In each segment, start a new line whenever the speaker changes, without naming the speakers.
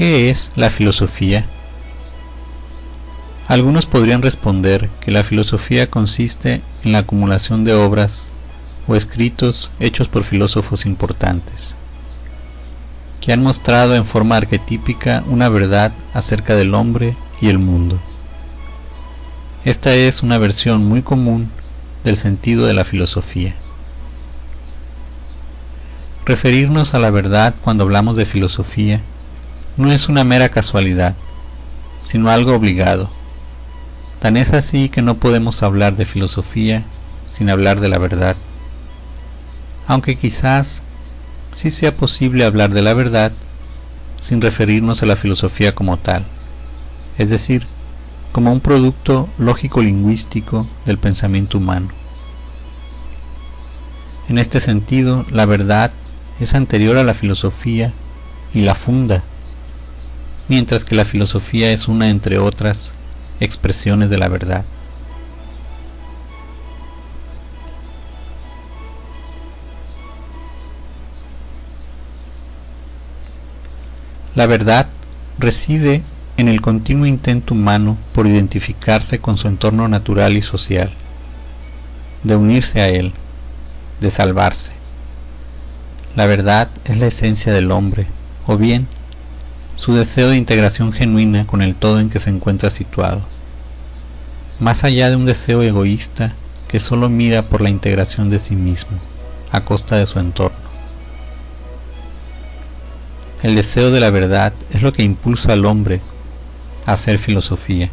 ¿Qué es la filosofía? Algunos podrían responder que la filosofía consiste en la acumulación de obras o escritos hechos por filósofos importantes, que han mostrado en forma arquetípica una verdad acerca del hombre y el mundo. Esta es una versión muy común del sentido de la filosofía. Referirnos a la verdad cuando hablamos de filosofía no es una mera casualidad, sino algo obligado Tan es así que no podemos hablar de filosofía sin hablar de la verdad. Aunque quizás sí sea posible hablar de la verdad sin referirnos a la filosofía como tal, es decir, como un producto lógico-lingüístico del pensamiento humano. En este sentido, la verdad es anterior a la filosofía y la funda, mientras que la filosofía es una entre otras expresiones de la verdad. La verdad reside en el continuo intento humano por identificarse con su entorno natural y social, de unirse a él, de salvarse. La verdad es la esencia del hombre, o bien su deseo de integración genuina con el todo en que se encuentra situado, más allá de un deseo egoísta que solo mira por la integración de sí mismo, a costa de su entorno. El deseo de la verdad es lo que impulsa al hombre a hacer filosofía,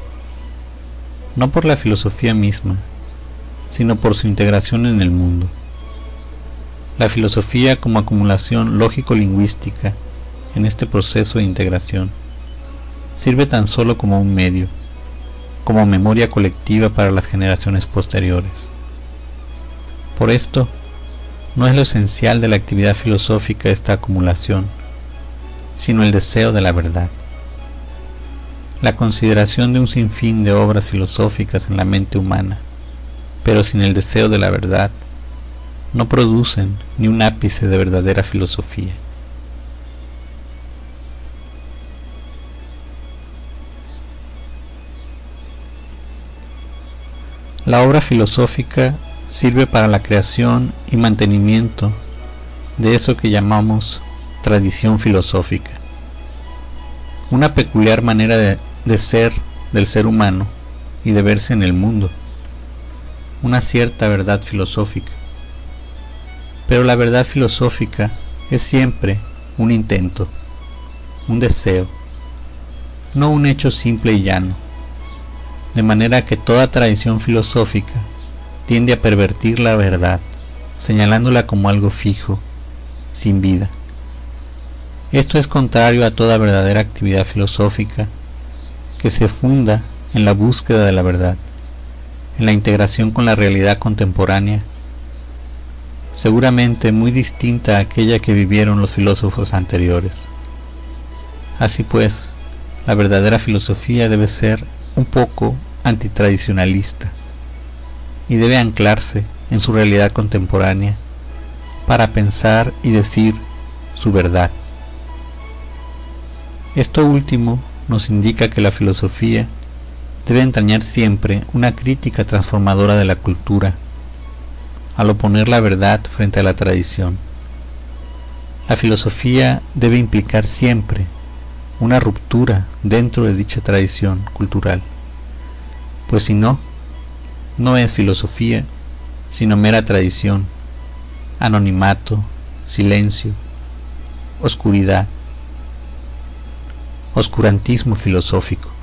no por la filosofía misma, sino por su integración en el mundo. La filosofía como acumulación lógico-lingüística en este proceso de integración. Sirve tan solo como un medio, como memoria colectiva para las generaciones posteriores. Por esto, no es lo esencial de la actividad filosófica esta acumulación, sino el deseo de la verdad. La consideración de un sinfín de obras filosóficas en la mente humana, pero sin el deseo de la verdad, no producen ni un ápice de verdadera filosofía. La obra filosófica sirve para la creación y mantenimiento de eso que llamamos tradición filosófica, una peculiar manera de, ser del ser humano y de verse en el mundo, una cierta verdad filosófica. Pero la verdad filosófica es siempre un intento, un deseo, no un hecho simple y llano de manera que toda tradición filosófica tiende a pervertir la verdad, señalándola como algo fijo, sin vida. Esto es contrario a toda verdadera actividad filosófica que se funda en la búsqueda de la verdad, en la integración con la realidad contemporánea, seguramente muy distinta a aquella que vivieron los filósofos anteriores. Así pues, la verdadera filosofía debe ser un poco antitradicionalista y debe anclarse en su realidad contemporánea para pensar y decir su verdad. Esto último nos indica que la filosofía debe entrañar siempre una crítica transformadora de la cultura, al oponer la verdad frente a la tradición. La filosofía debe implicar siempre una ruptura dentro de dicha tradición cultural pues si no, no es filosofía, sino mera tradición, anonimato, silencio, oscuridad, oscurantismo filosófico.